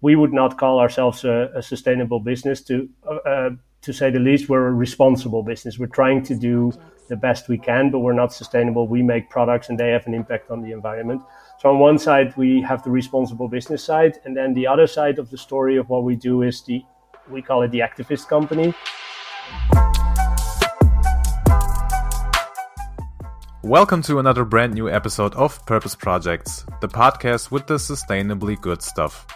we would not call ourselves a, a sustainable business. To uh, to say the least, we're a responsible business. We're trying to do the best we can, but we're not sustainable. We make products and they have an impact on the environment. So on one side, we have the responsible business side, and then the other side of the story of what we do is the we call it the activist company. Welcome to another brand new episode of Purpose Projects, the podcast with the sustainably good stuff.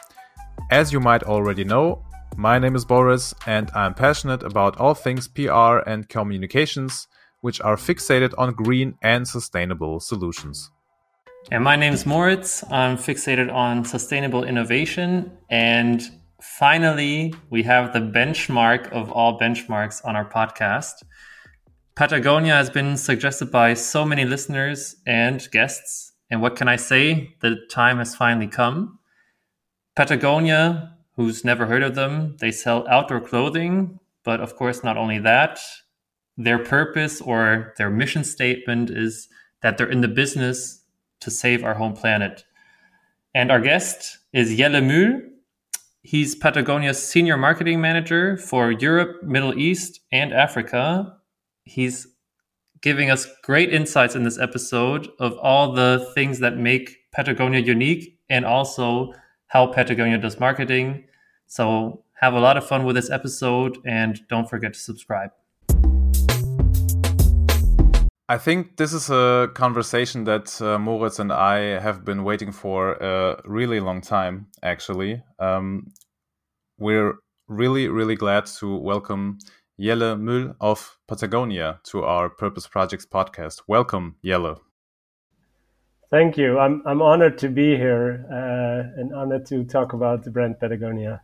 As you might already know, my name is Boris and I'm passionate about all things PR and communications, which are fixated on green and sustainable solutions. And my name is Moritz. I'm fixated on sustainable innovation. And finally, we have the benchmark of all benchmarks on our podcast. Patagonia has been suggested by so many listeners and guests. And what can I say? The time has finally come. Patagonia, who's never heard of them, they sell outdoor clothing. But of course, not only that, their purpose or their mission statement is that they're in the business to save our home planet. And our guest is Jelle Mul. He's Patagonia's senior marketing manager for Europe, Middle East, and Africa. He's giving us great insights in this episode of all the things that make Patagonia unique and also how Patagonia does marketing. So have a lot of fun with this episode and don't forget to subscribe. I think this is a conversation that uh, Moritz and I have been waiting for a really long time, actually. Um, we're really, really glad to welcome Jelle Mul of Patagonia to our Purpose Projects podcast. Welcome, Jelle. Thank you. I'm I'm honored to be here uh, and honored to talk about the brand Patagonia.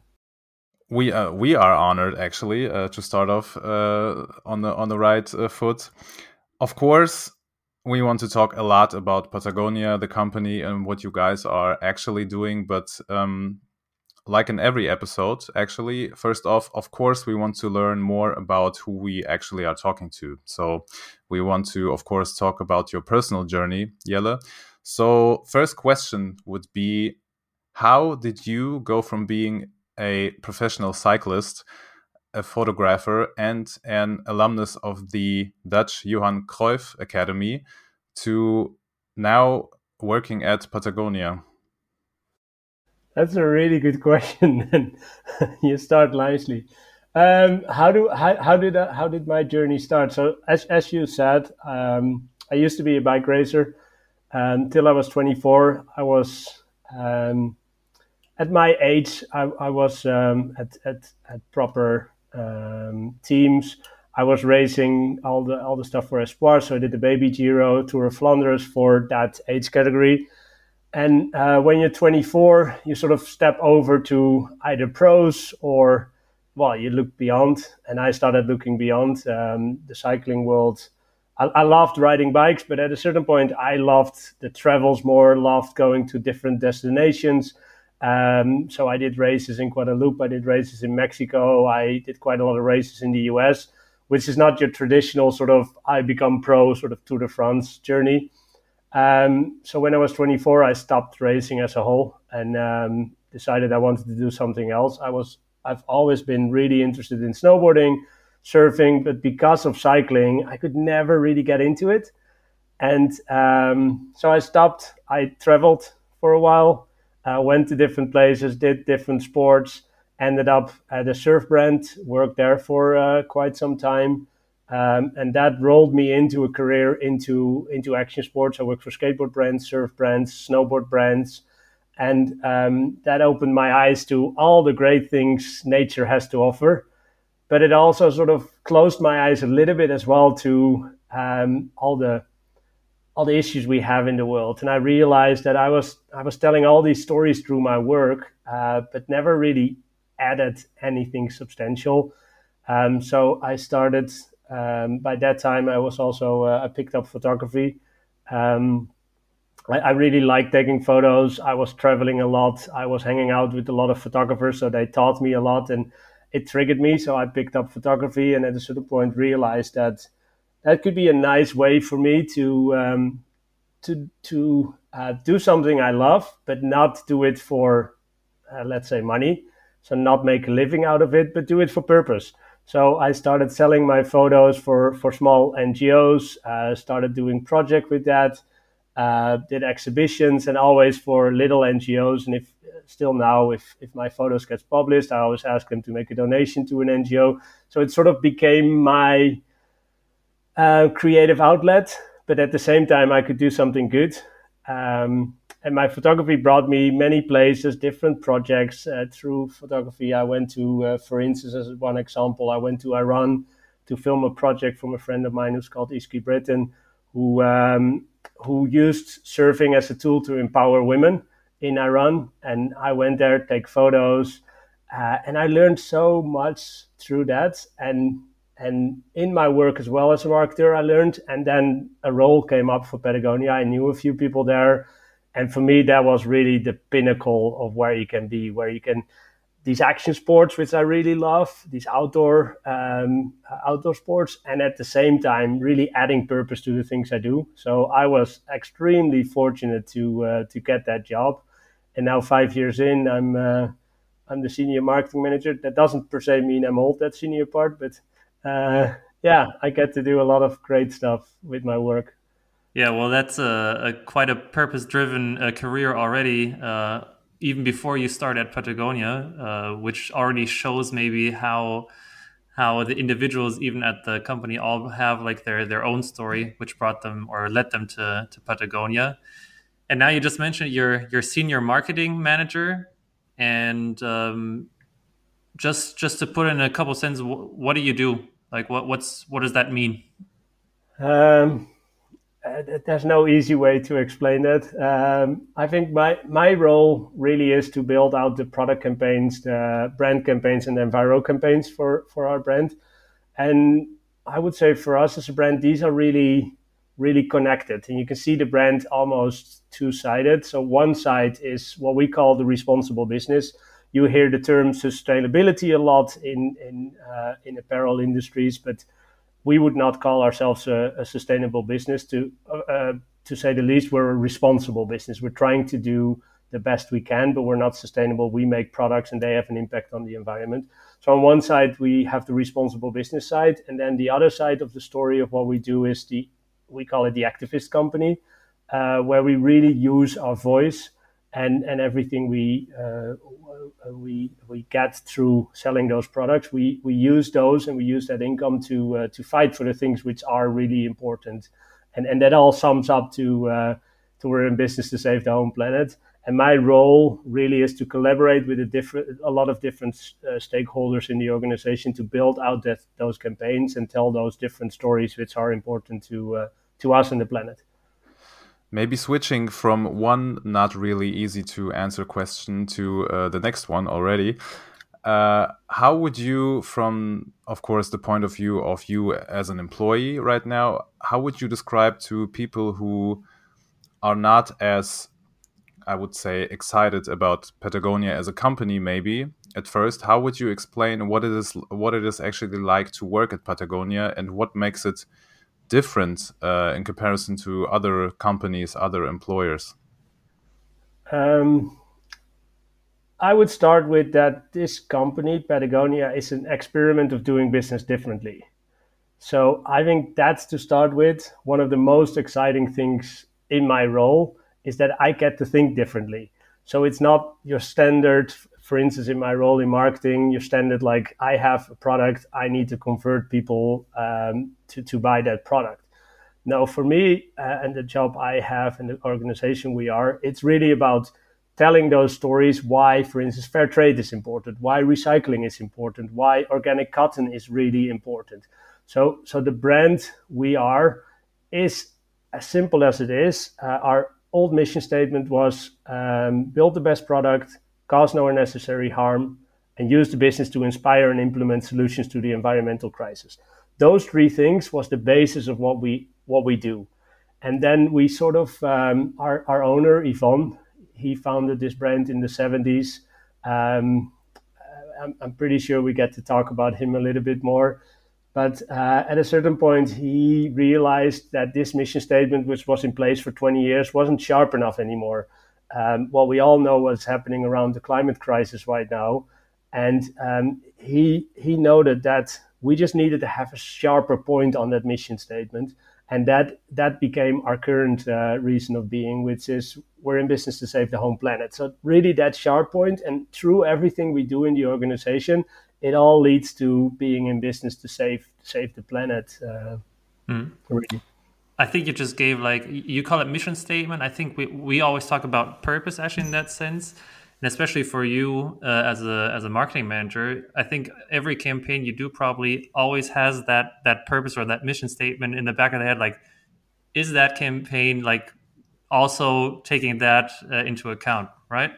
We uh, we are honored actually uh, to start off uh, on the on the right uh, foot. Of course, we want to talk a lot about Patagonia, the company, and what you guys are actually doing. But um, like in every episode, actually, first off, of course, we want to learn more about who we actually are talking to. So we want to, of course, talk about your personal journey, Jelle. So, first question would be How did you go from being a professional cyclist, a photographer, and an alumnus of the Dutch Johan Cruyff Academy to now working at Patagonia? That's a really good question, you start nicely. Um, how do how, how did that, how did my journey start? So as as you said, um, I used to be a bike racer until I was 24, I was um, at my age. I, I was um, at, at, at proper um, teams. I was racing all the all the stuff for Espoir. So I did the Baby Giro, Tour of Flanders for that age category. And uh, when you're 24, you sort of step over to either pros or well, you look beyond. And I started looking beyond um, the cycling world I, loved riding bikes, but at a certain point, I loved the travels more, loved going to different destinations. Um, so I did races in Guadeloupe, I did races in Mexico, I did quite a lot of races in the US, which is not your traditional sort of I become pro sort of Tour de France journey. Um, so when I was 24, I stopped racing as a whole and um, decided I wanted to do something else. I was I've always been really interested in snowboarding surfing, but because of cycling, I could never really get into it. And um, so I stopped. I traveled for a while, uh, went to different places, did different sports, ended up at a surf brand, worked there for uh, quite some time. Um, and that rolled me into a career into into action sports. I worked for skateboard brands, surf brands, snowboard brands, and um, that opened my eyes to all the great things nature has to offer but it also sort of closed my eyes a little bit as well to um, all the all the issues we have in the world. And I realized that I was I was telling all these stories through my work, uh, but never really added anything substantial. Um, so I started. Um, by that time, I was also uh, I picked up photography. Um, I, I, really liked taking photos. I was traveling a lot. I was hanging out with a lot of photographers, so they taught me a lot. And it triggered me. So I picked up photography and at a certain point realized that that could be a nice way for me to um, to to uh, do something I love, but not do it for uh, let's say, money. So not make a living out of it, but do it for purpose. So I started selling my photos for for small NGOs. Uh, started doing project with that. Uh, did exhibitions and always for little NGOs. And if still now, if if my photos gets published, I always ask them to make a donation to an NGO. So it sort of became my uh, creative outlet, but at the same time, I could do something good. Um, and my photography brought me many places, different projects uh, through photography. I went to, uh, for instance, as one example, I went to Iran to film a project from a friend of mine who's called Easkey Britton, who um, who used surfing as a tool to empower women in Iran. And I went there, take photos, uh, and I learned so much through that. And and in my work as well as a marketer, I learned. And then a role came up for Patagonia. I knew a few people there and for me that was really the pinnacle of where you can be where you can these action sports which i really love these outdoor um, outdoor sports and at the same time really adding purpose to the things i do so i was extremely fortunate to uh, to get that job and now five years in i'm uh, i'm the senior marketing manager that doesn't per se mean i'm old that senior part but uh, yeah i get to do a lot of great stuff with my work yeah, well, that's a, a quite a purpose-driven uh, career already. Uh, even before you start at Patagonia, uh, which already shows maybe how how the individuals, even at the company, all have like their their own story, which brought them or led them to to Patagonia. And now you just mentioned your your senior marketing manager, and um, just just to put in a couple of sentences, what do you do? Like, what what's what does that mean? Um uh, there's no easy way to explain that. Um, I think my my role really is to build out the product campaigns, the brand campaigns, and the enviro campaigns for for our brand. And I would say for us as a brand, these are really really connected, and you can see the brand almost two sided. So one side is what we call the responsible business. You hear the term sustainability a lot in in uh, in apparel industries, but we would not call ourselves a, a sustainable business. To uh, uh, to say the least, we're a responsible business. We're trying to do the best we can, but we're not sustainable. We make products and they have an impact on the environment. So on one side, we have the responsible business side, and then the other side of the story of what we do is the we call it the activist company, uh, where we really use our voice and and everything we uh, we we get through selling those products. We we use those and we use that income to uh, to fight for the things which are really important. And and that all sums up to uh, to we're in business to save the home planet and my role really is to collaborate with a different a lot of different uh, stakeholders in the organization to build out that those campaigns and tell those different stories which are important to uh, to us and the planet Maybe switching from one not really easy to answer question to uh, the next one already. Uh, how would you, from of course the point of view of you as an employee right now, how would you describe to people who are not as, I would say, excited about Patagonia as a company? Maybe at first, how would you explain what it is, what it is actually like to work at Patagonia, and what makes it different uh, in comparison to other companies, other employers? Um, I would start with that this company, Patagonia, is an experiment of doing business differently. So I think that's to start with. One of the most exciting things in my role is that I get to think differently. So it's not your standard for instance, in my role in marketing, your standard like I have a product, I need to convert people um, to to buy that product. Now, for me uh, and the job I have and the organization we are, it's really about telling those stories why, for instance, fair trade is important, why recycling is important, why organic cotton is really important. So, so the brand we are is as simple as it is. Uh, our old mission statement was um, build the best product, cause no unnecessary harm, and use the business to inspire and implement solutions to the environmental crisis. Those three things was the basis of what we what we do. And then we sort of um, our our owner Yvon, he founded this brand in the 70s. Um, I'm, I'm, pretty sure we get to talk about him a little bit more. But uh, at a certain point, he realized that this mission statement, which was in place for 20 years, wasn't sharp enough anymore. Um, well, we all know what's happening around the climate crisis right now, and um, he he noted that we just needed to have a sharper point on that mission statement, and that that became our current uh, reason of being, which is we're in business to save the home planet. So really, that sharp point, and through everything we do in the organization, it all leads to being in business to save save the planet. Uh, mm. Really. I think you just gave like you call it mission statement. I think we, we always talk about purpose actually in that sense, and especially for you uh, as a as a marketing manager, I think every campaign you do probably always has that that purpose or that mission statement in the back of the head. Like, is that campaign like also taking that uh, into account, right?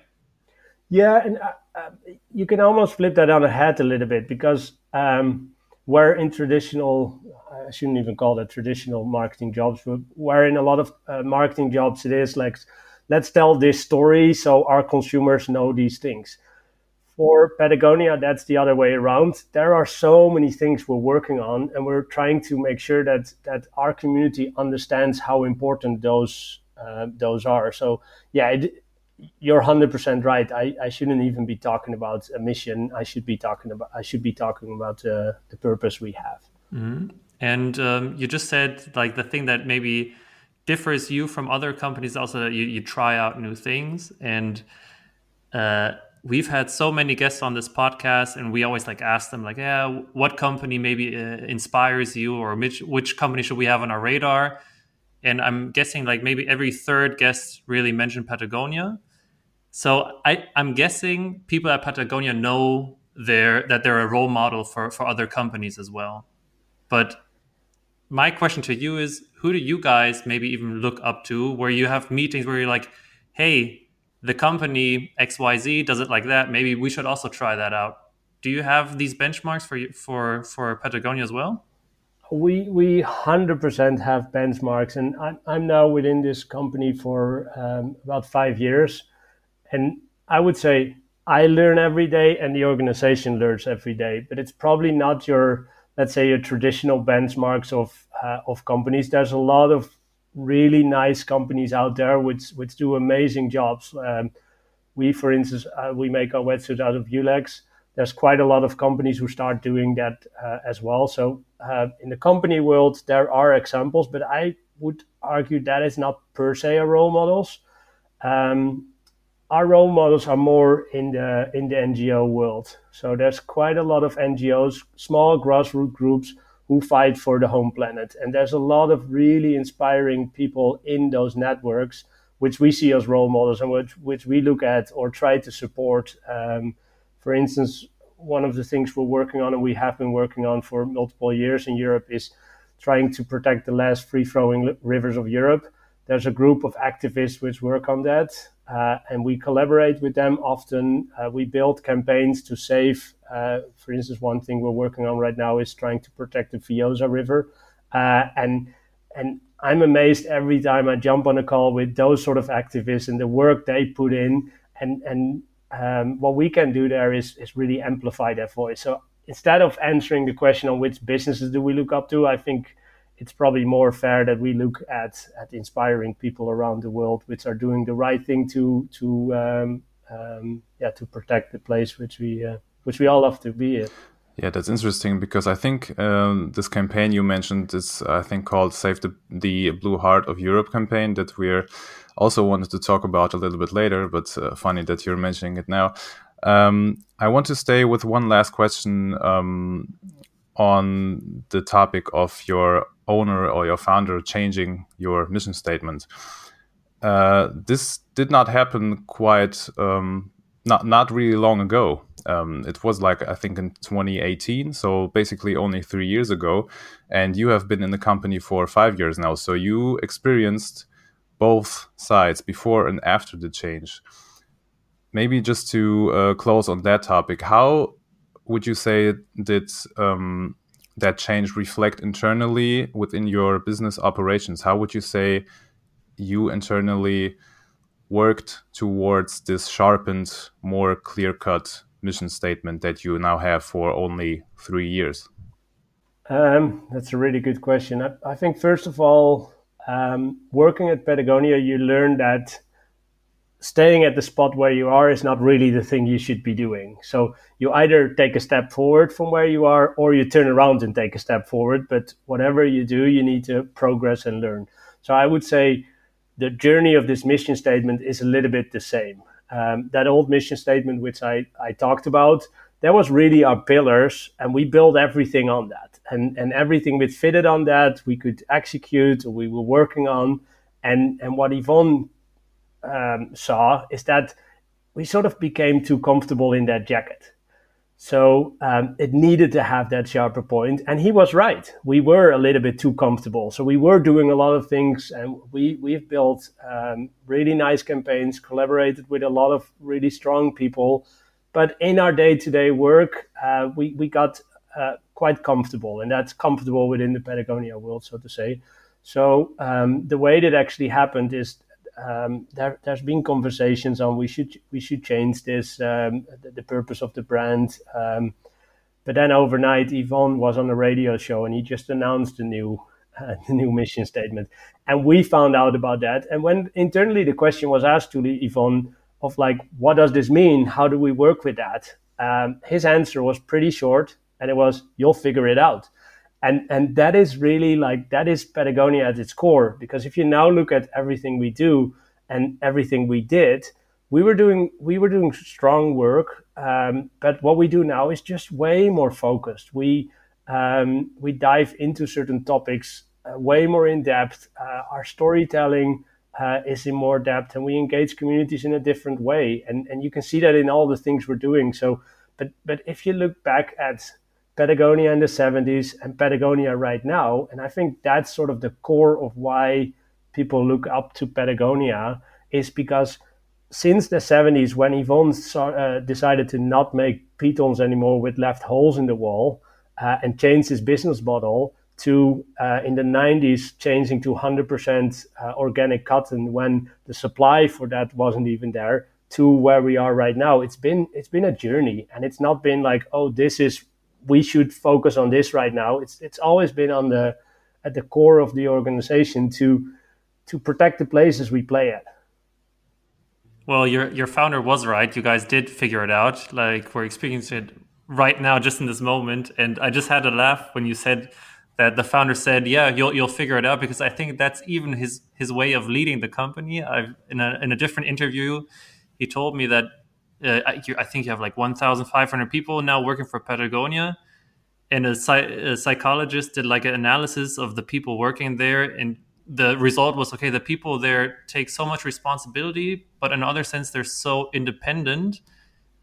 Yeah, and uh you can almost flip that on the head a little bit because um, where in traditional I shouldn't even call that traditional marketing jobs, but where in a lot of uh, marketing jobs it is like, let's tell this story so our consumers know these things. For Patagonia, that's the other way around. There are so many things we're working on, and we're trying to make sure that that our community understands how important those uh, those are. So yeah, it, you're 100% right. I, I shouldn't even be talking about a mission. I should be talking about I should be talking about uh, the purpose we have. Mm-hmm. And um, you just said like the thing that maybe differs you from other companies also that you, you try out new things. And uh, we've had so many guests on this podcast, and we always like ask them like, yeah, what company maybe uh, inspires you, or which which company should we have on our radar? And I'm guessing like maybe every third guest really mentioned Patagonia. So I, I'm guessing people at Patagonia know they're, that they're a role model for, for other companies as well. But my question to you is who do you guys maybe even look up to where you have meetings where you're like hey the company xyz does it like that. Maybe we should also try that out. Do you have these benchmarks for for for patagonia as well? We we 100% have benchmarks. And i'm, I'm now within this company for um, about five years and i would say i learn every day and the organization learns every day but it's probably not your let's say, your traditional benchmarks of uh, of companies. There's a lot of really nice companies out there which which do amazing jobs. Um, we, for instance, uh, we make our wetsuits out of Yulex. There's quite a lot of companies who start doing that uh, as well. So uh, in the company world, there are examples, but I would argue that is not per se a role models. Um, our role models are more in the in the NGO world. So there's quite a lot of NGOs, small grassroots groups who fight for the home planet, and there's a lot of really inspiring people in those networks, which we see as role models and which which we look at or try to support. Um, for instance, one of the things we're working on and we have been working on for multiple years in Europe is trying to protect the last free flowing rivers of Europe. There's a group of activists which work on that uh, and we collaborate with them often. Uh, we build campaigns to save. Uh, for instance, one thing we're working on right now is trying to protect the Vjosa River, uh, and and I'm amazed every time I jump on a call with those sort of activists and the work they put in, and and um, what we can do there is is really amplify their voice. So instead of answering the question on which businesses do we look up to, I think it's probably more fair that we look at at inspiring people around the world which are doing the right thing to to um, um, yeah to protect the place which we uh, which we all love to be in. Yeah, that's interesting because I think um, this campaign you mentioned is I think called "Save the the Blue Heart of Europe" campaign that we're also wanted to talk about a little bit later. But uh, funny that you're mentioning it now. Um, I want to stay with one last question um, on the topic of your owner or your founder changing your mission statement. Uh, this did not happen quite um, not not really long ago. Um, it was like I think in 2018, so basically only three years ago. And you have been in the company for five years now, so you experienced both sides before and after the change. Maybe just to uh, close on that topic, how would you say did um, that change reflect internally within your business operations? How would you say you internally worked towards this sharpened, more clear cut mission statement that you now have for only three years? Um, that's a really good question. I, I think, first of all, um, working at Patagonia, you learn that staying at the spot where you are is not really the thing you should be doing. So you either take a step forward from where you are or you turn around and take a step forward. But whatever you do, you need to progress and learn. So I would say the journey of this mission statement is a little bit the same. Um, that old mission statement, which I, I talked about, that was really our pillars, and we built everything on that. And, and everything we fitted on that, we could execute, we were working on. And, and what Yvon um, saw is that we sort of became too comfortable in that jacket. So um, it needed to have that sharper point. and he was right. We were a little bit too comfortable, so we were doing a lot of things, and we we've built um, really nice campaigns, collaborated with a lot of really strong people, but in our day-to-day work, uh, we we got uh, quite comfortable, and that's comfortable within the Patagonia world, so to say. So um, the way that actually happened is um, there, has been conversations on we should we should change this um, the, the, purpose of the brand. Um, but then overnight, Yvon was on a radio show and he just announced the new uh, the new mission statement, and we found out about that. And when internally the question was asked to Yvon of like, what does this mean? How do we work with that? Um, his answer was pretty short, and it was, "You'll figure it out." And and that is really like that is patagonia at its core because if you now look at everything we do and everything we did we were doing we were doing strong work. Um, but what we do now is just way more focused. We um, we dive into certain topics uh, way more in depth. Uh, our storytelling uh, is in more depth and we engage communities in a different way. And and you can see that in all the things we're doing. So but but if you look back at Patagonia in the 70s and Patagonia right now. And I think that's sort of the core of why people look up to Patagonia is because since the 70s, when Yvon uh, decided to not make pitons anymore with left holes in the wall uh, and changed his business model to uh, in the 90s changing to 100% uh, organic cotton when the supply for that wasn't even there to where we are right now it's been it's been a journey and it's not been like oh this is we should focus on this right now. It's it's always been on the at the core of the organization to to protect the places we play at. Well, your your founder was right. You guys did figure it out. Like we're experiencing it right now, just in this moment. And I just had a laugh when you said that the founder said, "Yeah, you'll you'll figure it out," because I think that's even his his way of leading the company. I've in a in a different interview, he told me that uh, I think you have like 1,500 people now working for Patagonia, and a, a, psychologist did like an analysis of the people working there, and the result was okay. The people there take so much responsibility, but in other sense, they're so independent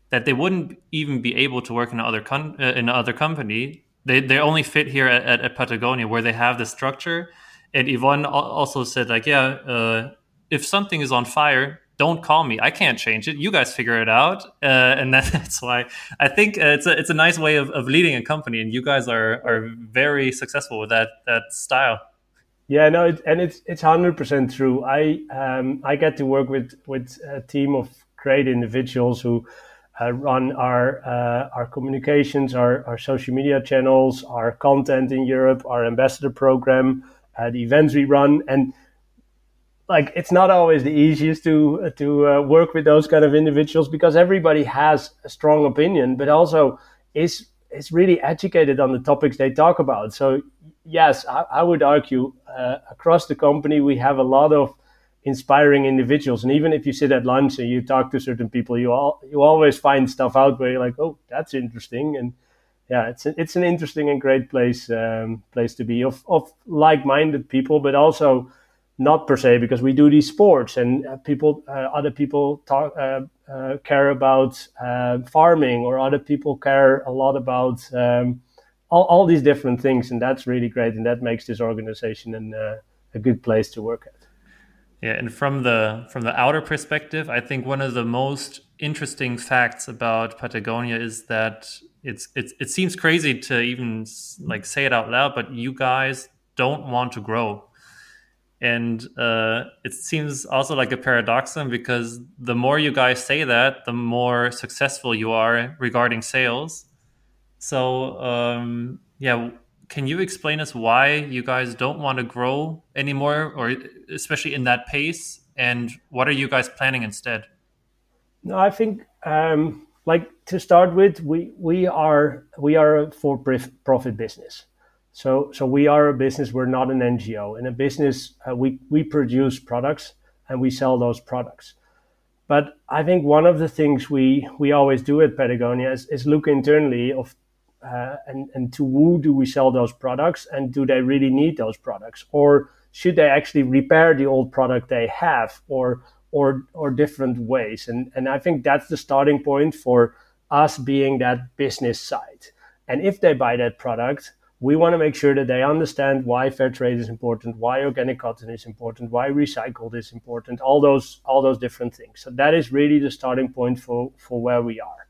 that they wouldn't even be able to work in another uh, in another company. They they only fit here at, at, at, Patagonia where they have the structure. And Yvon also said like, yeah, uh, if something is on fire, don't call me. I can't change it. You guys figure it out. Uh, and that's why I think uh, it's a it's a nice way of, of leading a company, and you guys are are very successful with that that style. Yeah, no, it, and it's it's hundred percent true. I um, I get to work with with a team of great individuals who uh, run our uh, our communications, our our social media channels, our content in Europe, our ambassador program, uh, the events we run, and like it's not always the easiest to to uh, work with those kind of individuals because everybody has a strong opinion, but also is is really educated on the topics they talk about. So yes, I, I would argue uh, across the company we have a lot of inspiring individuals, and even if you sit at lunch and you talk to certain people, you all you always find stuff out where you're like, oh, that's interesting, and yeah, it's a, it's an interesting and great place um, place to be of of like minded people, but also not per se because we do these sports and uh, people uh, other people talk uh, uh care about uh, farming or other people care a lot about um, all, all, these different things. And that's really great. And that makes this organization an, uh, a good place to work at. Yeah. And from the from the outer perspective i think one of the most interesting facts about patagonia is that it's, it's it seems crazy to even like say it out loud but you guys don't want to grow and uh, it seems also like a paradoxon because the more you guys say that, the more successful you are regarding sales. So, um, yeah, can you explain us why you guys don't want to grow anymore, or especially in that pace? and what are you guys planning instead? No, I think um, like to start with, we we are we are a for profit business. So so we are a business. We're not an NGO. In a business, uh, we we produce products and we sell those products. But I think one of the things we we always do at Patagonia is, is look internally of uh, and and to who do we sell those products and do they really need those products or should they actually repair the old product they have or or or different ways and and I think that's the starting point for us being that business side and if they buy that product we want to make sure that they understand why fair trade is important, why organic cotton is important, why recycled is important, all those all those different things. So that is really the starting point for for where we are.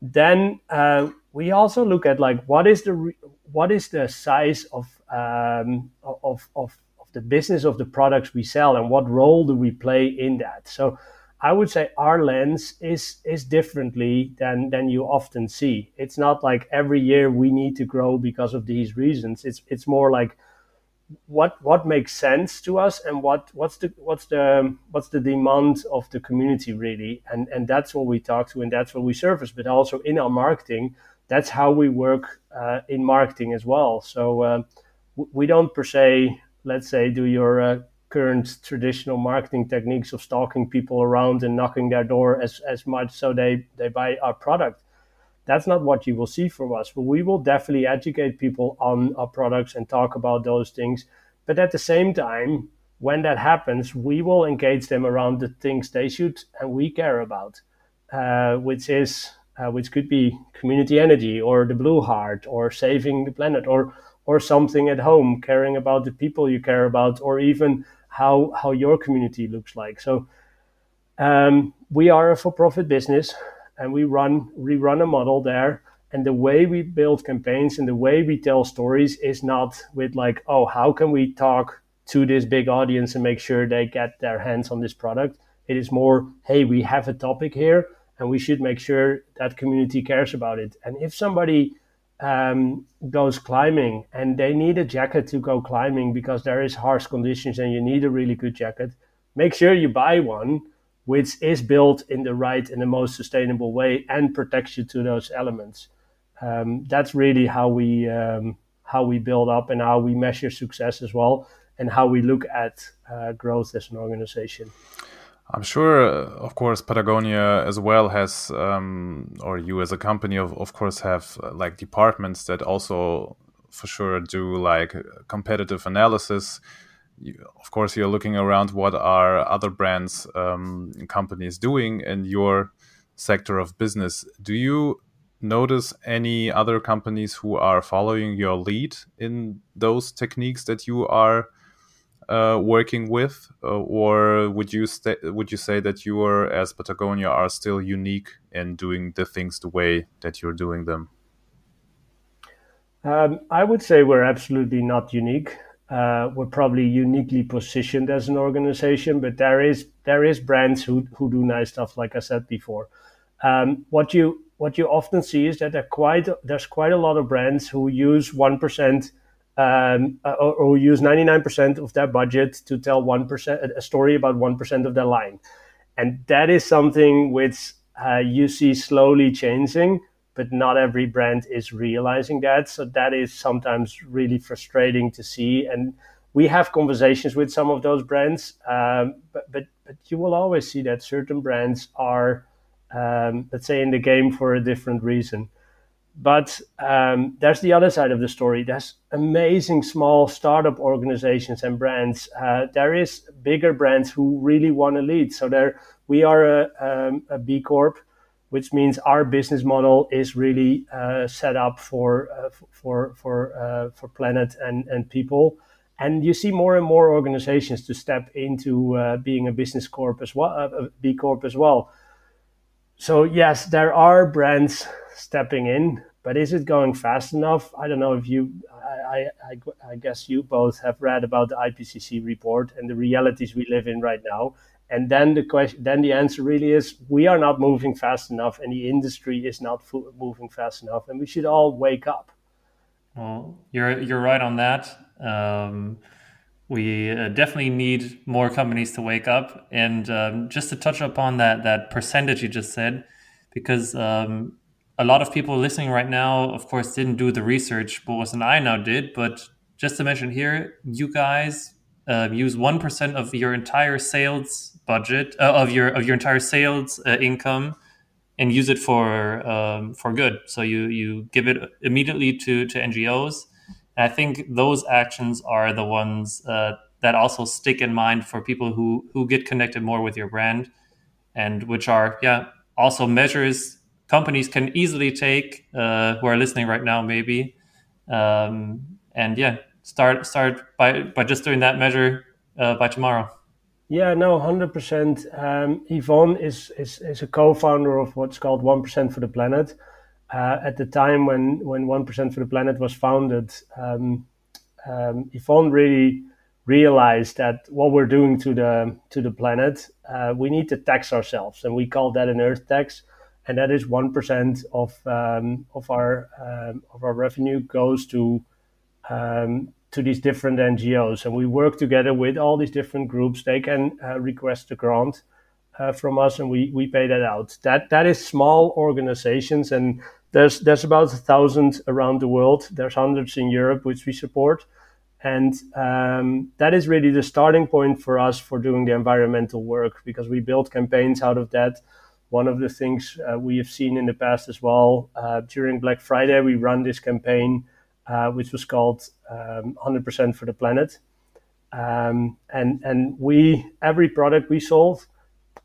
Then uh, we also look at like what is the re- what is the size of um, of of of the business of the products we sell and what role do we play in that. So I would say our lens is is differently than than you often see. It's not like every year we need to grow because of these reasons. It's it's more like what what makes sense to us and what what's the what's the what's the demand of the community really and and that's what we talk to and that's what we service but also in our marketing that's how we work uh, in marketing as well so uh, we don't per se let's say do your uh, current traditional marketing techniques of stalking people around and knocking their door as, as much so they, they buy our product. That's not what you will see from us, but we will definitely educate people on our products and talk about those things. But at the same time, when that happens, we will engage them around the things they should and we care about, uh, which is uh, which could be community energy or the blue heart or saving the planet or or something at home, caring about the people you care about, or even how how your community looks like. So um, we are a for-profit business, and we run we run a model there. And the way we build campaigns and the way we tell stories is not with like, oh, how can we talk to this big audience and make sure they get their hands on this product? It is more, hey, we have a topic here, and we should make sure that community cares about it. And if somebody um, goes climbing and they need a jacket to go climbing because there is harsh conditions and you need a really good jacket. Make sure you buy one which is built in the right and the most sustainable way and protects you to those elements. Um, that's really how we um, how we build up and how we measure success as well and how we look at uh, growth as an organization I'm sure, uh, of course, Patagonia as well has, um, or you as a company, of, of course, have uh, like departments that also, for sure, do like competitive analysis. You, of course, you're looking around what are other brands, um, companies doing in your sector of business. Do you notice any other companies who are following your lead in those techniques that you are? Uh, working with, uh, or would you would you say that you are as Patagonia are still unique in doing the things the way that you're doing them? Um, I would say we're absolutely not unique. Uh, we're probably uniquely positioned as an organization, but there is there is brands who who do nice stuff, like I said before. Um, what you what you often see is that there quite there's quite a lot of brands who use one percent um, uh, or, or, use 99% of their budget to tell 1% a story about 1% of their line. And that is something which uh, you see slowly changing but not every brand is realizing that. So that is sometimes really frustrating to see. And we have conversations with some of those brands um, but, but but you will always see that certain brands are um, let's say in the game for a different reason but um, there's the other side of the story. There's amazing small startup organizations and brands. Uh, there is bigger brands who really want to lead. So there, we are a, um, a B Corp, which means our business model is really uh, set up for uh, for for uh, for planet and and people. And you see more and more organizations to step into uh, being a business corp as well, uh, a B Corp as well. So yes, there are brands stepping in, but is it going fast enough? I don't know if you, I, I, I guess you both have read about the IPCC report and the realities we live in right now. And then the question, then the answer really is we are not moving fast enough, and the industry is not moving fast enough, and we should all wake up. Well, you're you're right on that. Um, we uh, definitely need more companies to wake up. And um, just to touch upon that that percentage you just said, because um, a lot of people listening right now, of course, didn't do the research Boris and I now did. But just to mention here, you guys uh, use one percent of your entire sales budget uh, of your of your entire sales uh, income and use it for um, for good. So you you give it immediately to to NGOs and I think those actions are the ones uh, that also stick in mind for people who who get connected more with your brand, and which are yeah also measures companies can easily take uh, who are listening right now maybe, um, and yeah start start by by just doing that measure uh, by tomorrow. Yeah, no, hundred percent. Um, Yvon is, is is a co-founder of what's called One Percent for the Planet uh, at the time when when One Percent for the Planet was founded, um, um, Yvon really realized that what we're doing to the to the planet, uh, we need to tax ourselves, and we call that an Earth tax, and that is one percent of um, of our um, of our revenue goes to um, to these different NGOs, and we work together with all these different groups. They can uh, request a grant. Uh, from us, and we, we pay that out. That that is small organizations, and there's there's about a thousand around the world. There's hundreds in Europe which we support, and um, that is really the starting point for us for doing the environmental work because we build campaigns out of that. One of the things uh, we have seen in the past as well uh, during Black Friday, we run this campaign uh, which was called um, 100% for the planet, um, and and we every product we sold,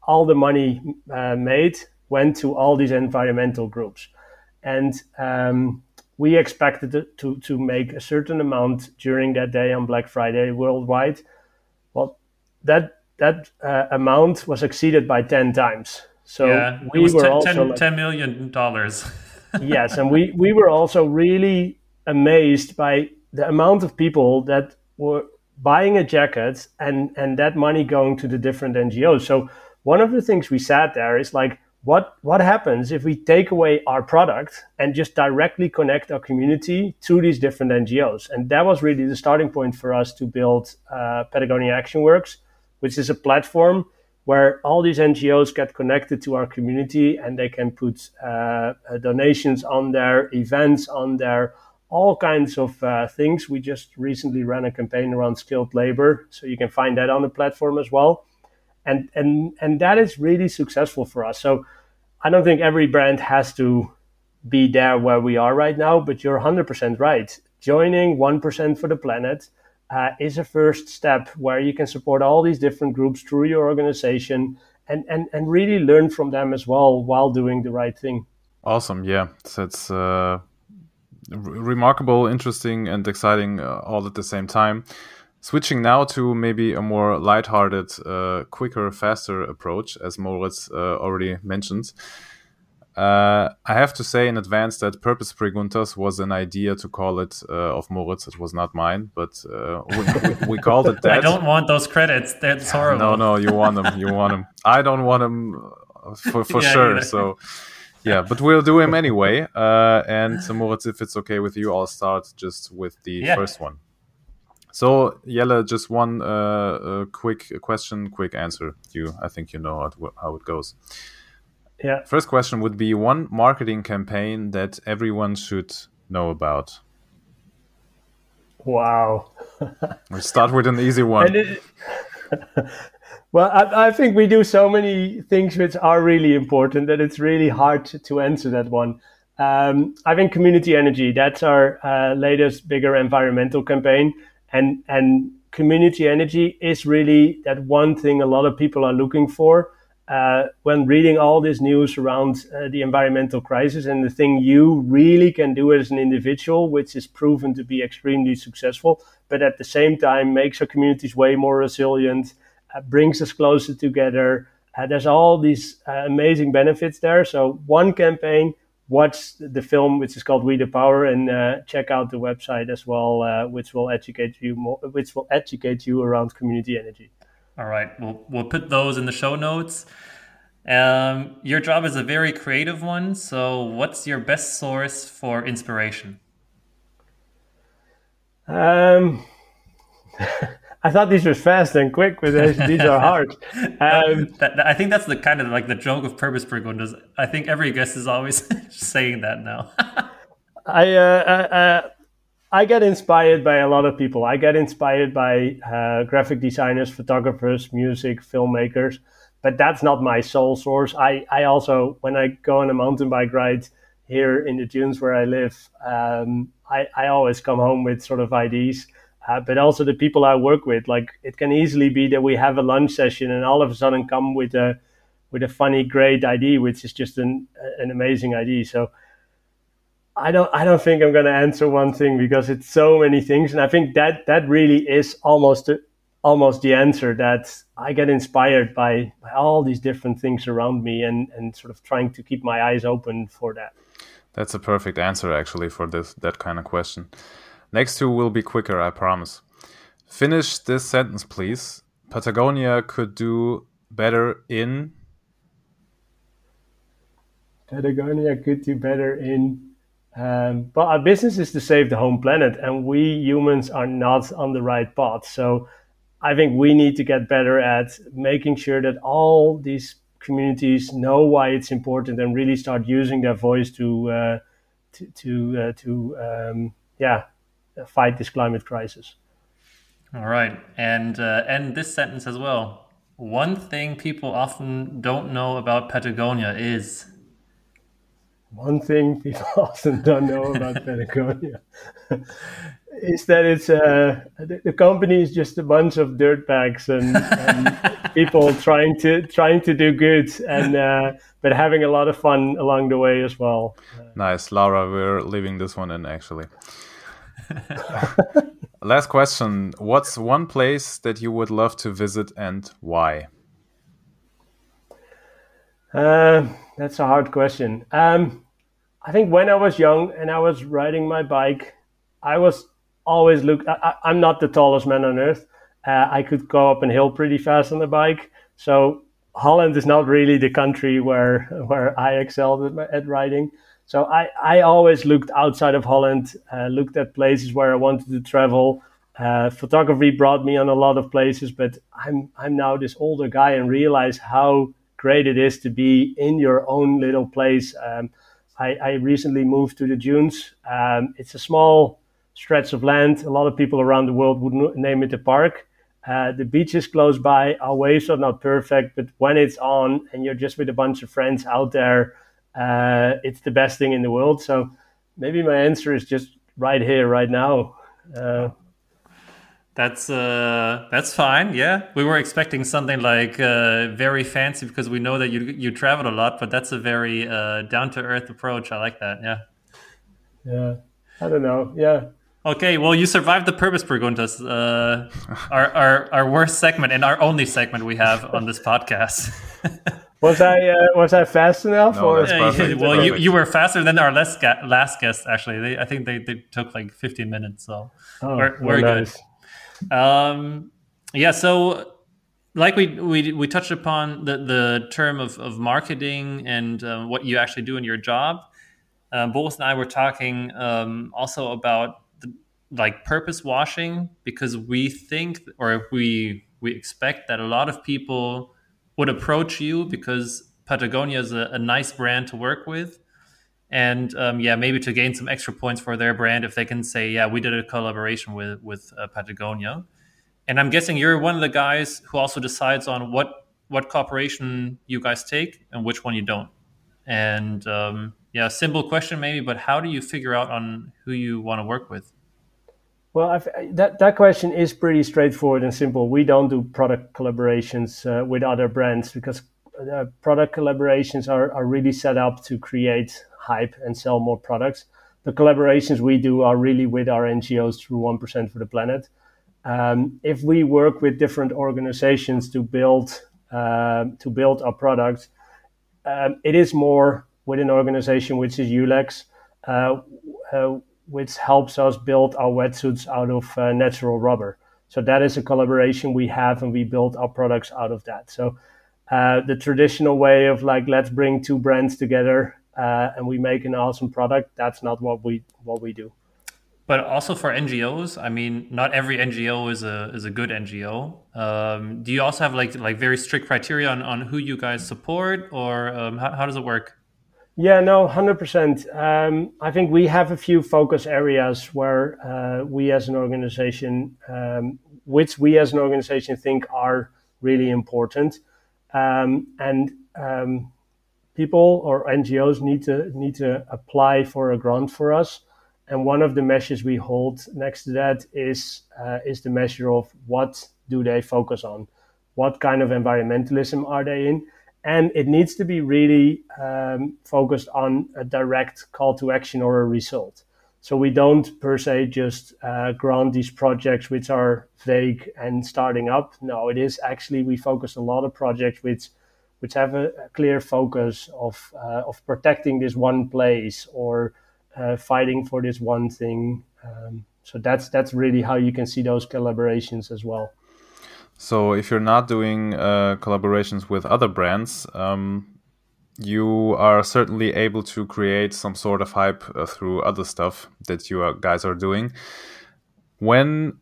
all the money uh, made went to all these environmental groups and um, we expected to, to make a certain amount during that day on Black Friday worldwide. Well, that that uh, amount was exceeded by ten times. So yeah, we were 10, also 10, like, 10 million dollars. yes, and we we were also really amazed by the amount of people that were buying a jacket and and that money going to the different NGOs. So one of the things we sat there is like what what happens if we take away our product and just directly connect our community to these different NGOs? And that was really the starting point for us to build uh, Patagonia Action Works, which is a platform where all these NGOs get connected to our community and they can put uh, uh, donations on their events on their all kinds of uh, things. We just recently ran a campaign around skilled labor, so you can find that on the platform as well. And and and that is really successful for us. So I don't think every brand has to be there where we are right now, but you're 100% right. Joining 1% for the planet uh, is a first step where you can support all these different groups through your organization and, and, and really learn from them as well while doing the right thing. Awesome. Yeah. That's uh, remarkable, interesting, and exciting uh, all at the same time. Switching now to maybe a more lighthearted, uh, quicker, faster approach, as Moritz uh, already mentioned. Uh, I have to say in advance that Purpose Preguntas was an idea to call it uh, of Moritz. It was not mine, but uh, we, we, we, called it that. I don't want those credits. That's horrible. No, no, you want them. You want them. I don't want them uh, for, for yeah, sure. So, yeah, but we'll do him anyway. and Moritz, if it's okay with you, I'll start just with the yeah. first one. So, Jelle, just one uh, uh, quick question, quick answer. You, I think you know how, how it goes. Yeah. First question would be one marketing campaign that everyone should know about. Wow. we start with an easy one. It, well, I, I, think we do so many things which are really important that it's really hard to, to answer that one. Um, I think community energy, that's our uh, latest bigger environmental campaign and and community energy is really that one thing a lot of people are looking for uh, when reading all this news around uh, the environmental crisis and the thing you really can do as an individual, which is proven to be extremely successful, but at the same time makes our communities way more resilient, uh, brings us closer together. Uh, there's all these uh, amazing benefits there. So one campaign watch the film, which is called We the Power, and uh, check out the website as well, which will educate you more, which will educate you around community energy. All right, we'll we'll put those in the show notes. Um, your job is a very creative one. So, what's your best source for inspiration? Um, I thought these were fast and quick, but these are hard. Um, that, I think that's the kind of like the joke of purpose preguntas. I think every guest is always saying that now. I, uh, uh, I get inspired by a lot of people. I get inspired by uh, graphic designers, photographers, music, filmmakers, but that's not my sole source. I, I also, when I go on a mountain bike ride here in the dunes where I live, um, I, I always come home with sort of ideas. Uh, but also the people I work with, like it can easily be that we have a lunch session and all of a sudden come with a with a funny, great idea, which is just an an amazing idea. So I don't I don't think I'm going to answer one thing because it's so many things, and I think that that really is almost almost the answer that I get inspired by, by all these different things around me, and and sort of trying to keep my eyes open for that. That's a perfect answer actually for this that kind of question. Next two will be quicker, I promise. Finish this sentence, please. Patagonia could do better in. Patagonia could do better in um, but our business is to save the home planet, and we humans are not on the right path. So I think we need to get better at making sure that all these communities know why it's important and really start using their voice to uh, to to, uh, to um, yeah fight this climate crisis. All right, and uh, end this sentence as well. One thing people often don't know about Patagonia is one thing people often don't know about Patagonia is that it's uh, the, the, company is just a bunch of dirtbags and, and people trying to trying to do good and uh, but having a lot of fun along the way as well. Nice, Laura. We're leaving this one in actually. Last question: What's one place that you would love to visit and why? Uh, that's a hard question. Um, I think when I was young and I was riding my bike, I was always looked. I, am not the tallest man on earth. Uh, I could go up a hill pretty fast on the bike. So Holland is not really the country where where I excelled at, at riding. So I, I always looked outside of Holland, uh, looked at places where I wanted to travel. Uh, photography brought me on a lot of places, but I'm I'm now this older guy and realize how great it is to be in your own little place. Um, I, I, recently moved to the dunes. Um, it's a small stretch of land. A lot of people around the world would name it a park. Uh, the beach is close by. Our waves are not perfect, but when it's on and you're just with a bunch of friends out there, uh, it's the best thing in the world. So maybe my answer is just right here, right now. Uh, that's uh, that's fine. Yeah, we were expecting something like uh, very fancy because we know that you you travel a lot, but that's a very uh, down to earth approach. I like that. Yeah. Yeah. I don't know. Yeah. Okay. Well, you survived the purpose preguntas, uh, our, our our worst segment and our only segment we have on this podcast. was I uh, was I fast enough? No, or? perfect, well, you, you were faster than our last last guest. Actually, they, I think they, they took like 15 minutes. So oh, we're, we're nice. good. Um, yeah, so like we, we we touched upon the, the term of, of marketing and uh, what you actually do in your job. Uh, and I were talking um, also about the, like purpose washing because we think or we we expect that a lot of people would approach you because Patagonia is a, a nice brand to work with and um, yeah, maybe to gain some extra points for their brand if they can say, yeah, we did a collaboration with with uh, Patagonia. And I'm guessing you're one of the guys who also decides on what what cooperation you guys take and which one you don't. And um, yeah, simple question maybe, but how do you figure out on who you want to work with? Well, I've, that that question is pretty straightforward and simple. We don't do product collaborations uh, with other brands because uh, product collaborations are, are really set up to create hype and sell more products. The collaborations we do are really with our NGOs through 1% for the Planet. Um, if we work with different organizations to build uh, to build our products, um, it is more with an organization which is Yulex, uh, uh, which helps us build our wetsuits out of uh, natural rubber. So that is a collaboration we have, and we build our products out of that. So uh, the traditional way of like let's bring two brands together uh, and we make an awesome product. That's not what we what we do. but also for NGOs. I mean, not every NGO is a is a good NGO. Um, do you also have like like very strict criteria on, on who you guys support, or um, how, how does it work? Yeah, no, hundred um, percent. I think we have a few focus areas where uh, we as an organization, um, which we as an organization think are really important, um, and um, people or NGOs need to need to apply for a grant for us and one of the measures we hold next to that is uh, is the measure of what do they focus on, what kind of environmentalism are they in, and it needs to be really um, focused on a direct call to action or a result. So we don't per se just uh, grant these projects which are vague and starting up. No, it is actually we focus a lot of projects which which have a, a clear focus of uh, of protecting this one place or uh, fighting for this one thing. Um, so that's that's really how you can see those collaborations as well. So if you're not doing uh, collaborations with other brands, um, you are certainly able to create some sort of hype uh, through other stuff that you guys are doing. When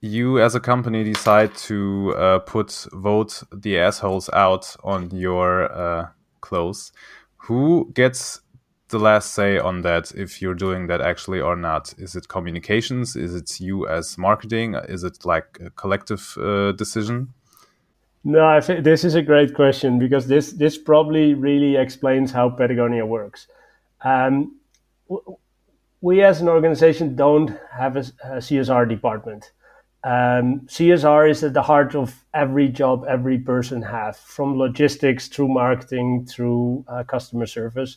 you as a company decide to uh, put vote the assholes out on your uh, clothes, who gets the last say on that if you're doing that actually or not? Is it communications? Is it you as marketing? Is it like a collective uh, decision? No, I think this is a great question because this this probably really explains how Patagonia works. Um, we as an organization don't have a, a CSR department. Um, CSR is at the heart of every job every person has, from logistics through marketing through uh, customer service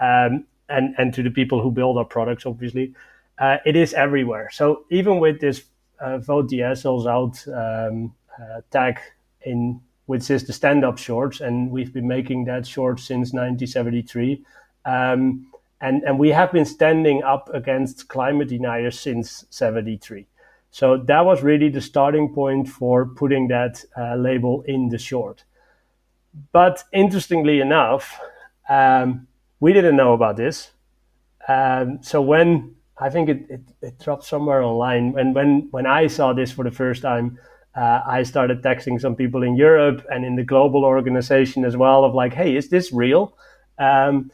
um, and and to the people who build our products, obviously, uh, it is everywhere. So even with this uh, vote the assholes out um, uh, tag in which is the stand-up shorts, and we've been making that short since 1973. Um, and, and we have been standing up against climate deniers since 73. So that was really the starting point for putting that uh, label in the short. But interestingly enough, um, we didn't know about this. Um, so when I think it, it, it, dropped somewhere online, and when when I saw this for the first time, uh, I started texting some people in Europe and in the global organization as well of like, hey, is this real? Um,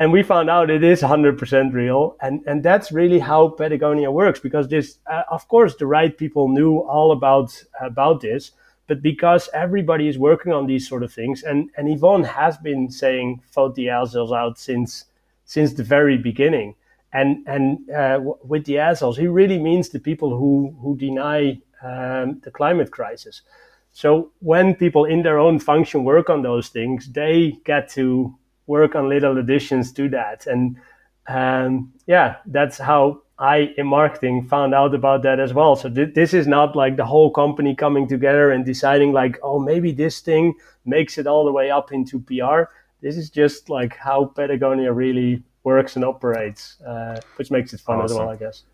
and we found out it is 100% real, and and that's really how Patagonia works because this, uh, of course, the right people knew all about about this, but because everybody is working on these sort of things, and and Yvon has been saying vote the assholes out since since the very beginning, and and uh, with the assholes, he really means the people who who deny um, the climate crisis. So when people in their own function work on those things, they get to work on little additions to that, and um, yeah, that's how I, in marketing, found out about that as well. So th- this is not like the whole company coming together and deciding like, oh, maybe this thing makes it all the way up into PR. This is just like how Patagonia really works and operates, uh, which makes it fun awesome. as well, I guess.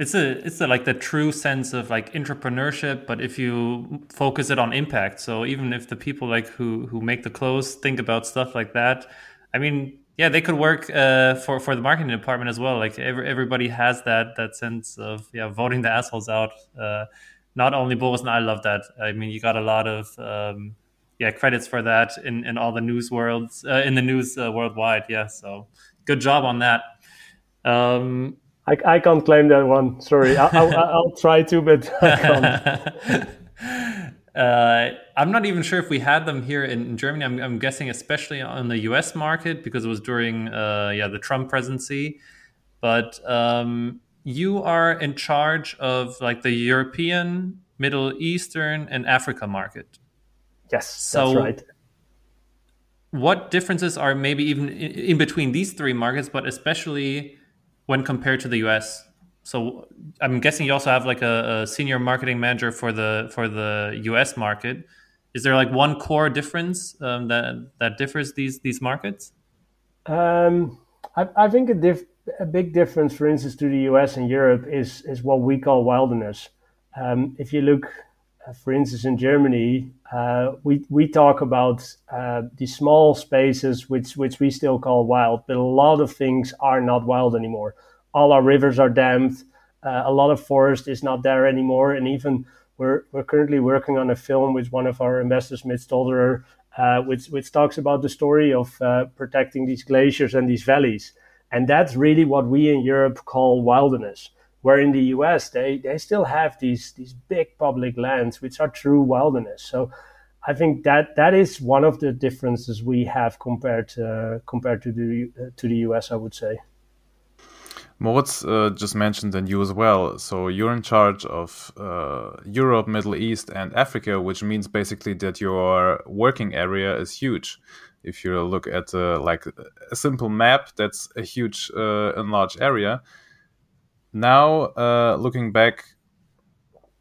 It's a it's a, like the true sense of like entrepreneurship, but if you focus it on impact. So even if the people like who who make the clothes think about stuff like that, I mean, yeah, they could work uh, for for the marketing department as well. Like every, everybody has that that sense of yeah, voting the assholes out. Uh, not only Boris and I love that. I mean, you got a lot of um, yeah credits for that in in all the news worlds uh, in the news uh, worldwide. Yeah, so good job on that. Um, I, I can't claim that one. Sorry, I, I'll, I'll try to, but I can't. Uh, I'm not even sure if we had them here in, Germany. I'm, I'm, guessing, especially on the U.S. market, because it was during uh, yeah the Trump presidency. But um, you are in charge of like the European, Middle Eastern, and Africa market. Yes, so that's right. What differences are maybe even in, in between these three markets, but especially when compared to the U.S.? so I'm guessing you also have like a, a, senior marketing manager for the for the U.S. market. Is there like one core difference um, that that differs these these markets? Um, I, I, think a, a, big difference, for instance, to the U.S. and Europe is is what we call wilderness. Um, if you look, for instance, in Germany, uh, we we talk about uh, the small spaces which which we still call wild, but a lot of things are not wild anymore all our rivers are dammed. Uh, a lot of forest is not there anymore, and even we're we're currently working on a film with one of our investors, Mitch Stolderer, uh, which which talks about the story of uh, protecting these glaciers and these valleys, and that's really what we in Europe call wilderness. Where in the US they they still have these these big public lands which are true wilderness. So I think that that is one of the differences we have compared to, compared to the uh, to the US. I would say. Moritz uh, just mentioned and you as well. So you're in charge of uh, Europe, Middle East, and Africa, which means basically that your working area is huge. If you look at uh, like a simple map, that's a huge uh, enlarged area. Now, uh, looking back,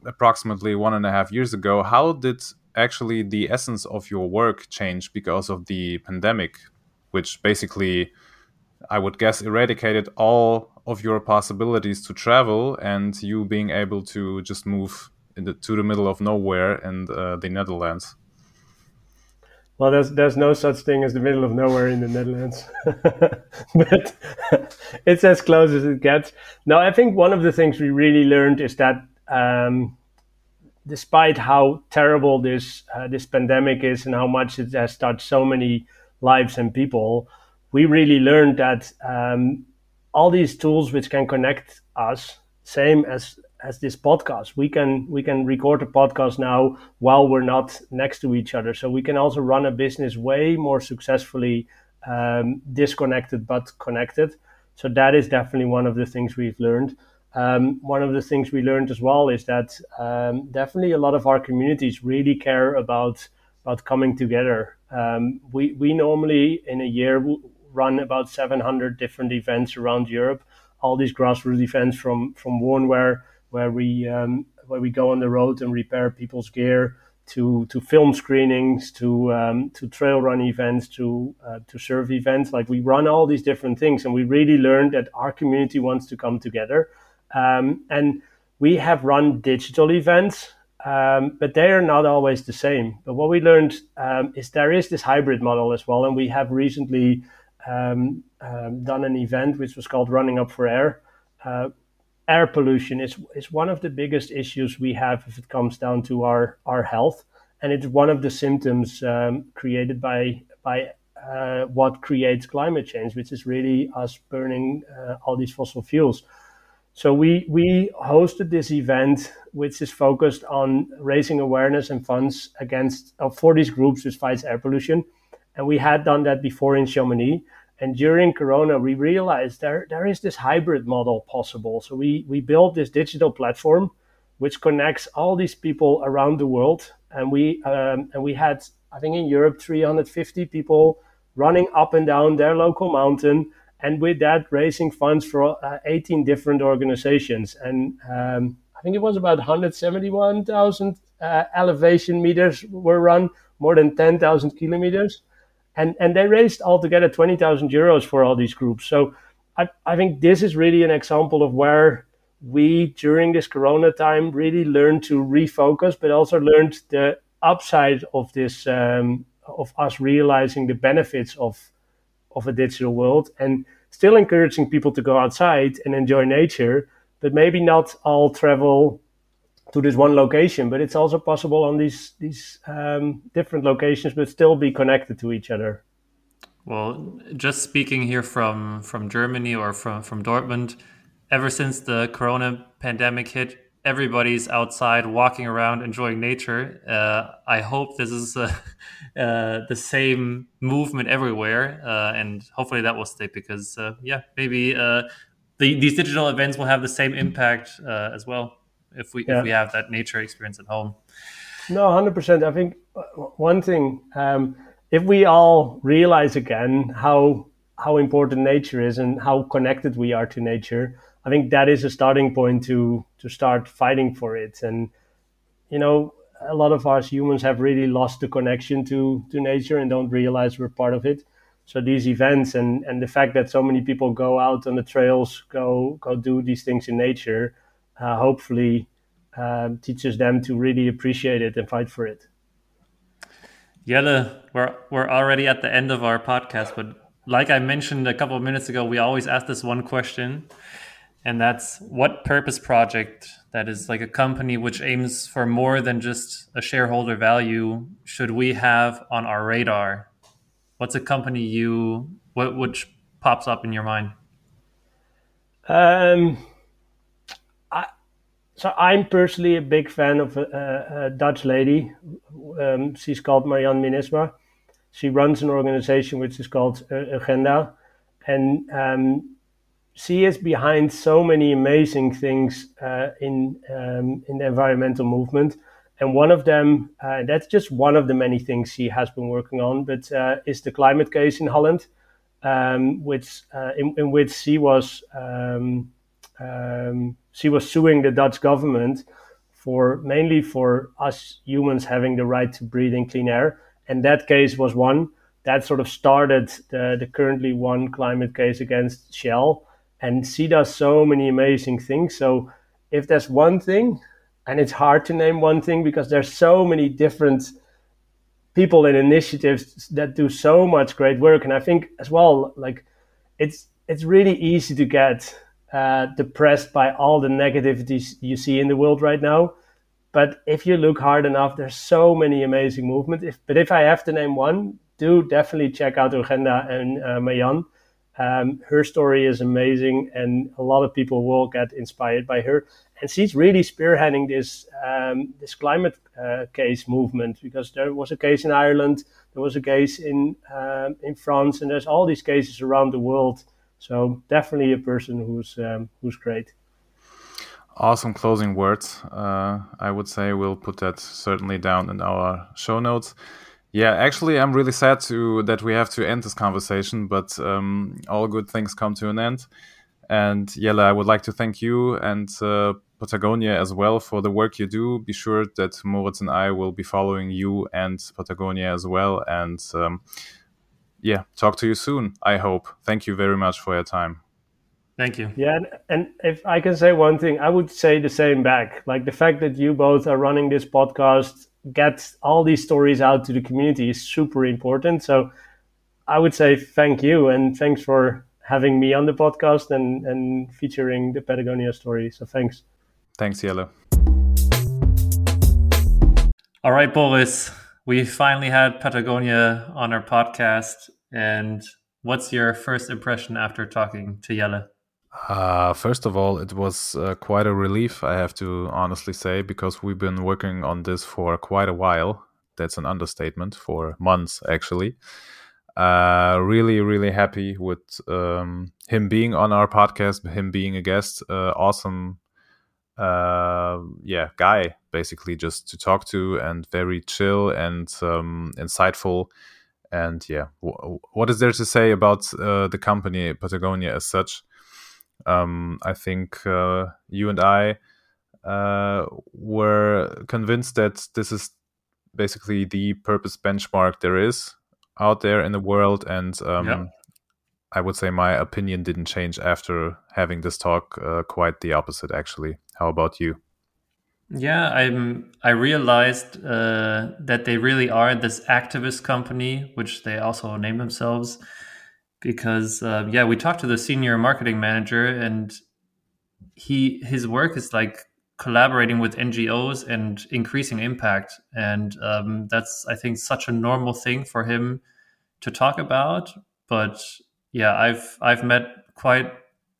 approximately one and a half years ago, how did actually the essence of your work change because of the pandemic, which basically I would guess eradicated all of your possibilities to travel and you being able to just move the, to the middle of nowhere in the, the Netherlands. Well, there's there's no such thing as the middle of nowhere in the Netherlands, but it's as close as it gets. Now, I think one of the things we really learned is that um, despite how terrible this uh, this pandemic is and how much it has touched so many lives and people, we really learned that um, all these tools which can connect us, same as as this podcast, we can we can record a podcast now while we're not next to each other. So we can also run a business way more successfully, um, disconnected but connected. So that is definitely one of the things we've learned. Um, one of the things we learned as well is that um, definitely a lot of our communities really care about about coming together. Um, we we normally in a year run about 700 different events around Europe. All these grassroots events from from one where we um, where we go on the road and repair people's gear to to film screenings to um, to trail run events to uh, to surf events. Like we run all these different things, and we really learned that our community wants to come together um, and we have run digital events, um, but they are not always the same. But what we learned um, is there is this hybrid model as well. And we have recently um, um, done an event which was called Running Up for Air. Uh, air pollution is, is one of the biggest issues we have if it comes down to our, our health. And it's one of the symptoms um, created by, by uh, what creates climate change, which is really us burning uh, all these fossil fuels. So we we hosted this event, which is focused on raising awareness and funds against uh, for these groups which fights air pollution, and we had done that before in Chamonix. And during Corona, we realized there there is this hybrid model possible. So we we built this digital platform, which connects all these people around the world, and we um, and we had I think in Europe 350 people running up and down their local mountain and with that raising funds for uh, 18 different organizations. And um, i think it was about 171000 uh, elevation meters were run more than 10000 kilometers and and they raised altogether 20000 euros for all these groups. So I, I think this is really an example of where we during this corona time really learned to refocus but also learned the upside of this um, of us realizing the benefits of of a digital world and still encouraging people to go outside and enjoy nature, but maybe not all travel to this one location. But it's also possible on these these um, different locations, but still be connected to each other. Well, just speaking here from from Germany or from from Dortmund, ever since the Corona pandemic hit, everybody's outside walking around enjoying nature. Uh, I hope this is uh, uh, the same movement everywhere, uh, and hopefully that will stay because uh, yeah, maybe uh, the, these digital events will have the same impact as well if we yeah. if we have that nature experience at home. No, hundred percent. I think one thing um, if we all realize again how how important nature is and how connected we are to nature I think that is a starting point to to start fighting for it. And you know, a lot of us humans have really lost the connection to to nature and don't realize we're part of it. So these events and and the fact that so many people go out on the trails, go go do these things in nature, uh, hopefully um, teaches them to really appreciate it and fight for it. Jelle, we're we're already at the end of our podcast, but like I mentioned a couple of minutes ago, we always ask this one question and that's what purpose project that is like a company which aims for more than just a shareholder value should we have on our radar what's a company you what which pops up in your mind um, so I'm personally a big fan of a, a Dutch lady. Um, she's called Marjan Minnesma. She runs an organization which is called uh, Urgenda, and um, she is behind so many amazing things uh, in um, in the environmental movement. And one of them, uh, that's just one of the many things she has been working on, but uh, is the climate case in Holland, um, which uh, in, in, which she was um, um, she was suing the Dutch government for mainly for us humans having the right to breathe in clean air, and that case was one that sort of started the, the currently one climate case against Shell. And she does so many amazing things. So if there's one thing, and it's hard to name one thing because there's so many different people and initiatives that do so much great work, and I think as well, like it's it's really easy to get uh, depressed by all the negativities you see in the world right now. But if you look hard enough, there's so many amazing movements. If, but if I have to name one, do definitely check out Urgenda and uh, Marjan um, her story is amazing, and a lot of people will get inspired by her. And she's really spearheading this um, this climate uh, case movement because there was a case in Ireland, there was a case in um, in France, and there's all these cases around the world. So definitely a person who's um, who's great. Awesome closing words. Uh, I would say we'll put that certainly down in our show notes. Yeah, actually, I'm really sad to that we have to end this conversation, but um, all good things come to an end. And Jelle, I would like to thank you and uh, Patagonia as well for the work you do. Be sure that Moritz and I will be following you and Patagonia as well. And um, yeah, talk to you soon. I hope. Thank you very much for your time. Thank you. Yeah, and if I can say one thing, I would say the same back. Like the fact that you both are running this podcast get all these stories out to the community is super important. So I would say thank you and thanks for having me on the podcast and, and featuring the Patagonia story. So thanks. Thanks, Jelle. All right, Boris, we finally had Patagonia on our podcast. And what's your first impression after talking to Jelle? Uh, first of all, it was uh, quite a relief, I have to honestly say, because we've been working on this for quite a while. That's an understatement, for months actually. Uh, really, really happy with um, him being on our podcast, him being a guest. Uh, awesome, uh, yeah, guy, basically, just to talk to and very chill and um, insightful. And yeah, w- what is there to say about uh, the company Patagonia as such? Um, I think uh, you and I uh, were convinced that this is basically the purpose benchmark there is out there in the world, and um. I would say my opinion didn't change after having this talk. Uh, quite the opposite, actually. How about you? Yeah, I'm. I realized uh, that they really are this activist company, which they also name themselves because uh, yeah, we talked to the senior marketing manager, and he his work is like collaborating with NGOs and increasing impact, and um, that's I think such a normal thing for him to talk about. But yeah, I've I've met quite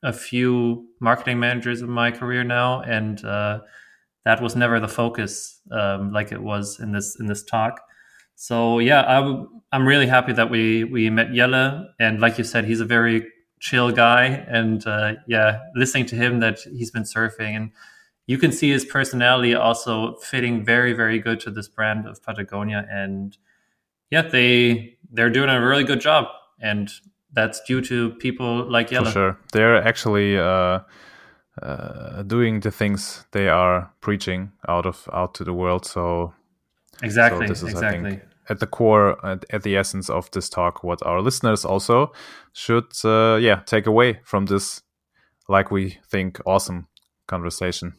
a few marketing managers in my career now, and uh, that was never the focus um, like it was in this in this talk. So yeah, I'm I'm really happy that we we met Jelle, and like you said, he's a very chill guy, and uh, yeah, listening to him that he's been surfing, and you can see his personality also fitting very very good to this brand of Patagonia, and yeah, they they're doing a really good job, and that's due to people like Jelle. For sure, they're actually. Uh... Uh, doing the things they are preaching out of out to the world. So exactly, so this is, exactly. I think, at the core at, at, the essence of this talk what our listeners also should uh, yeah take away from this like we think awesome conversation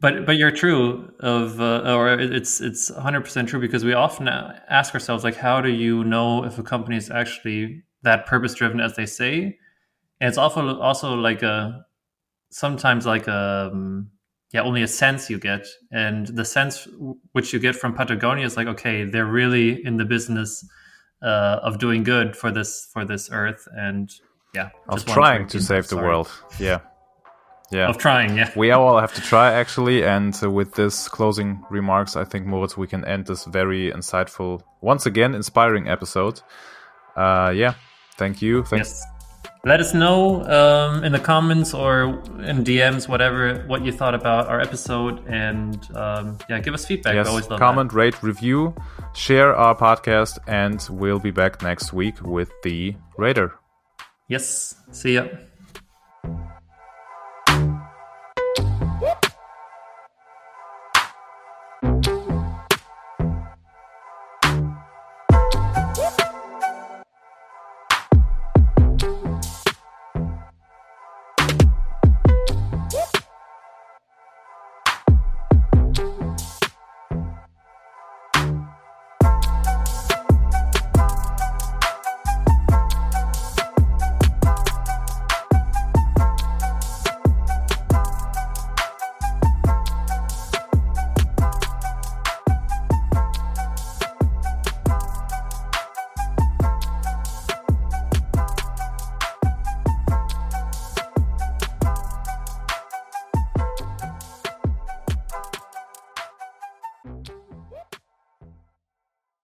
but but you're true of uh, or it's it's 100% true because we often ask ourselves like how do you know if a company is actually that purpose driven as they say. And it's also also like a sometimes like a um, yeah only a sense you get. And the sense which you get from patagonia is like okay they're really in the business uh, of doing good for this for this earth. And yeah of trying to save the world. Yeah. Yeah. Of trying yeah. We all have to try actually. And uh, with this closing remarks i think moritz we can end this very insightful once again inspiring episode. Uh yeah thank you Thanks. yes let us know um, in the comments or in DMs, whatever, what you thought about our episode, and um, yeah, give us feedback. Yes, always love comment, that. rate, review, share our podcast, and we'll be back next week with the Raider. Yes, see ya.